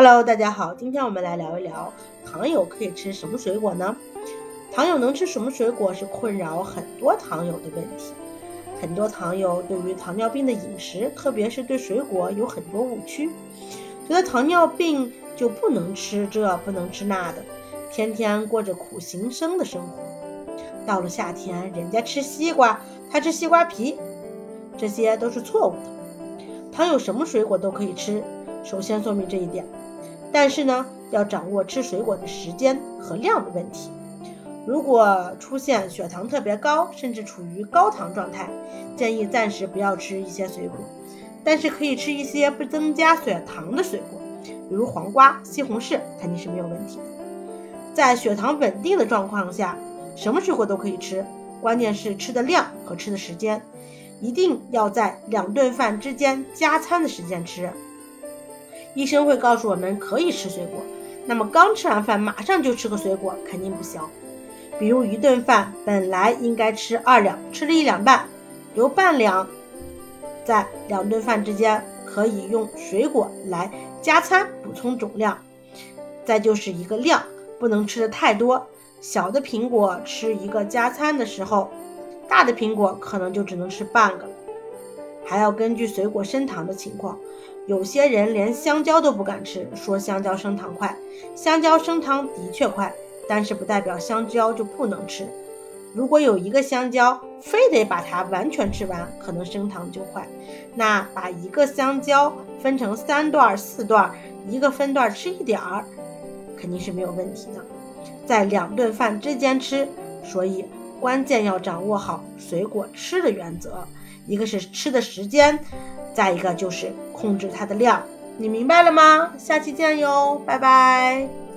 Hello，大家好，今天我们来聊一聊糖友可以吃什么水果呢？糖友能吃什么水果是困扰很多糖友的问题。很多糖友对于糖尿病的饮食，特别是对水果有很多误区，觉得糖尿病就不能吃这不能吃那的，天天过着苦行僧的生活。到了夏天，人家吃西瓜，他吃西瓜皮，这些都是错误的。糖友什么水果都可以吃，首先说明这一点。但是呢，要掌握吃水果的时间和量的问题。如果出现血糖特别高，甚至处于高糖状态，建议暂时不要吃一些水果，但是可以吃一些不增加血糖的水果，比如黄瓜、西红柿，肯定是没有问题的。在血糖稳定的状况下，什么水果都可以吃，关键是吃的量和吃的时间，一定要在两顿饭之间加餐的时间吃。医生会告诉我们可以吃水果，那么刚吃完饭马上就吃个水果肯定不行。比如一顿饭本来应该吃二两，吃了一两半，留半两，在两顿饭之间可以用水果来加餐补充总量。再就是一个量，不能吃的太多。小的苹果吃一个加餐的时候，大的苹果可能就只能吃半个。还要根据水果升糖的情况，有些人连香蕉都不敢吃，说香蕉升糖快。香蕉升糖的确快，但是不代表香蕉就不能吃。如果有一个香蕉，非得把它完全吃完，可能升糖就快。那把一个香蕉分成三段、四段，一个分段吃一点儿，肯定是没有问题的。在两顿饭之间吃，所以关键要掌握好水果吃的原则。一个是吃的时间，再一个就是控制它的量，你明白了吗？下期见哟，拜拜。